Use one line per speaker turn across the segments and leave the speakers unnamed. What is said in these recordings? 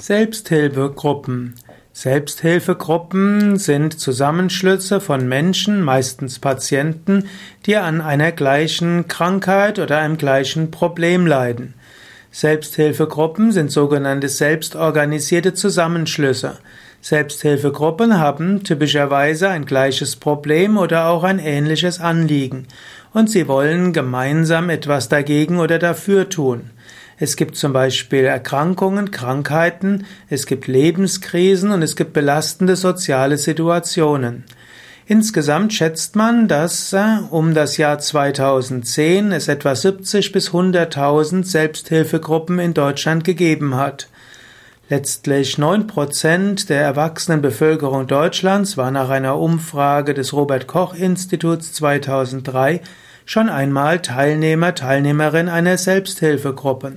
Selbsthilfegruppen. Selbsthilfegruppen sind Zusammenschlüsse von Menschen, meistens Patienten, die an einer gleichen Krankheit oder einem gleichen Problem leiden. Selbsthilfegruppen sind sogenannte selbstorganisierte Zusammenschlüsse. Selbsthilfegruppen haben typischerweise ein gleiches Problem oder auch ein ähnliches Anliegen und sie wollen gemeinsam etwas dagegen oder dafür tun. Es gibt zum Beispiel Erkrankungen, Krankheiten, es gibt Lebenskrisen und es gibt belastende soziale Situationen. Insgesamt schätzt man, dass äh, um das Jahr 2010 es etwa 70 bis 100.000 Selbsthilfegruppen in Deutschland gegeben hat. Letztlich neun Prozent der erwachsenen Bevölkerung Deutschlands war nach einer Umfrage des Robert Koch Instituts 2003 schon einmal Teilnehmer, Teilnehmerin einer Selbsthilfegruppe.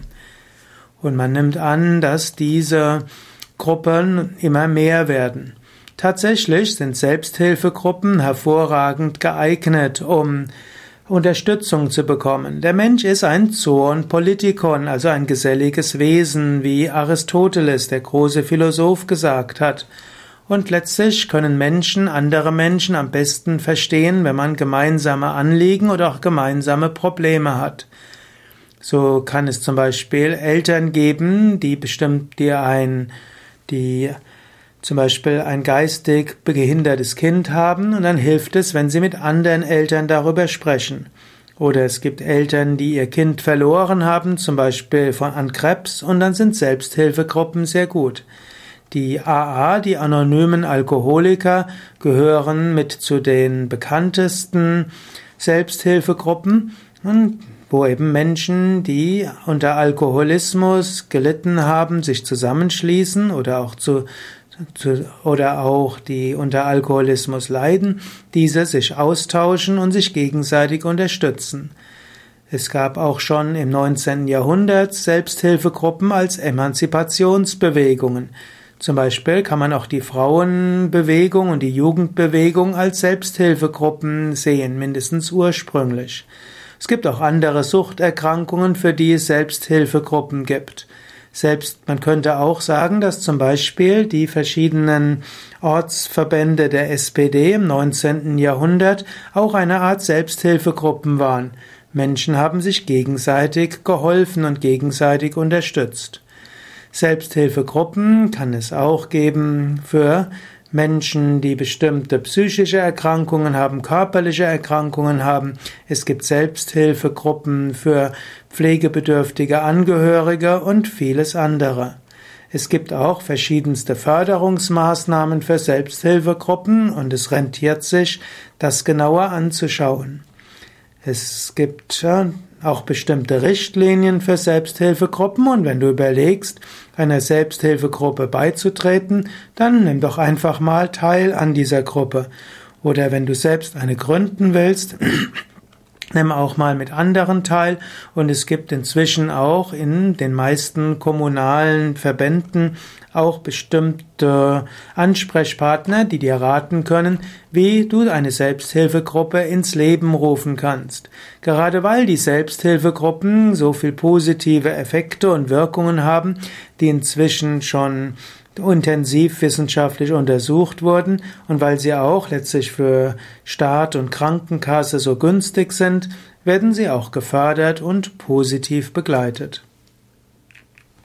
Und man nimmt an, dass diese Gruppen immer mehr werden. Tatsächlich sind Selbsthilfegruppen hervorragend geeignet, um Unterstützung zu bekommen. Der Mensch ist ein Zoon Politikon, also ein geselliges Wesen, wie Aristoteles, der große Philosoph, gesagt hat. Und letztlich können Menschen andere Menschen am besten verstehen, wenn man gemeinsame Anliegen oder auch gemeinsame Probleme hat. So kann es zum Beispiel Eltern geben, die bestimmt dir ein, die zum Beispiel ein geistig behindertes Kind haben und dann hilft es, wenn sie mit anderen Eltern darüber sprechen. Oder es gibt Eltern, die ihr Kind verloren haben, zum Beispiel von, an Krebs, und dann sind Selbsthilfegruppen sehr gut. Die AA, die anonymen Alkoholiker, gehören mit zu den bekanntesten Selbsthilfegruppen, wo eben Menschen, die unter Alkoholismus gelitten haben, sich zusammenschließen oder auch zu, zu oder auch die unter Alkoholismus leiden, diese sich austauschen und sich gegenseitig unterstützen. Es gab auch schon im 19. Jahrhundert Selbsthilfegruppen als Emanzipationsbewegungen. Zum Beispiel kann man auch die Frauenbewegung und die Jugendbewegung als Selbsthilfegruppen sehen, mindestens ursprünglich. Es gibt auch andere Suchterkrankungen, für die es Selbsthilfegruppen gibt. Selbst, man könnte auch sagen, dass zum Beispiel die verschiedenen Ortsverbände der SPD im 19. Jahrhundert auch eine Art Selbsthilfegruppen waren. Menschen haben sich gegenseitig geholfen und gegenseitig unterstützt. Selbsthilfegruppen kann es auch geben für Menschen, die bestimmte psychische Erkrankungen haben, körperliche Erkrankungen haben. Es gibt Selbsthilfegruppen für pflegebedürftige Angehörige und vieles andere. Es gibt auch verschiedenste Förderungsmaßnahmen für Selbsthilfegruppen und es rentiert sich, das genauer anzuschauen. Es gibt auch bestimmte Richtlinien für Selbsthilfegruppen und wenn du überlegst, einer Selbsthilfegruppe beizutreten, dann nimm doch einfach mal teil an dieser Gruppe. Oder wenn du selbst eine gründen willst, Nimm auch mal mit anderen teil und es gibt inzwischen auch in den meisten kommunalen Verbänden auch bestimmte Ansprechpartner, die dir raten können, wie du eine Selbsthilfegruppe ins Leben rufen kannst. Gerade weil die Selbsthilfegruppen so viel positive Effekte und Wirkungen haben, die inzwischen schon intensiv wissenschaftlich untersucht wurden und weil sie auch letztlich für Staat und Krankenkasse so günstig sind, werden sie auch gefördert und positiv begleitet.